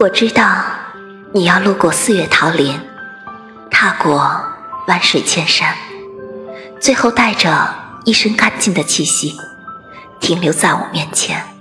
我知道你要路过四月桃林踏过万水千山最后带着一身干净的气息停留在我面前。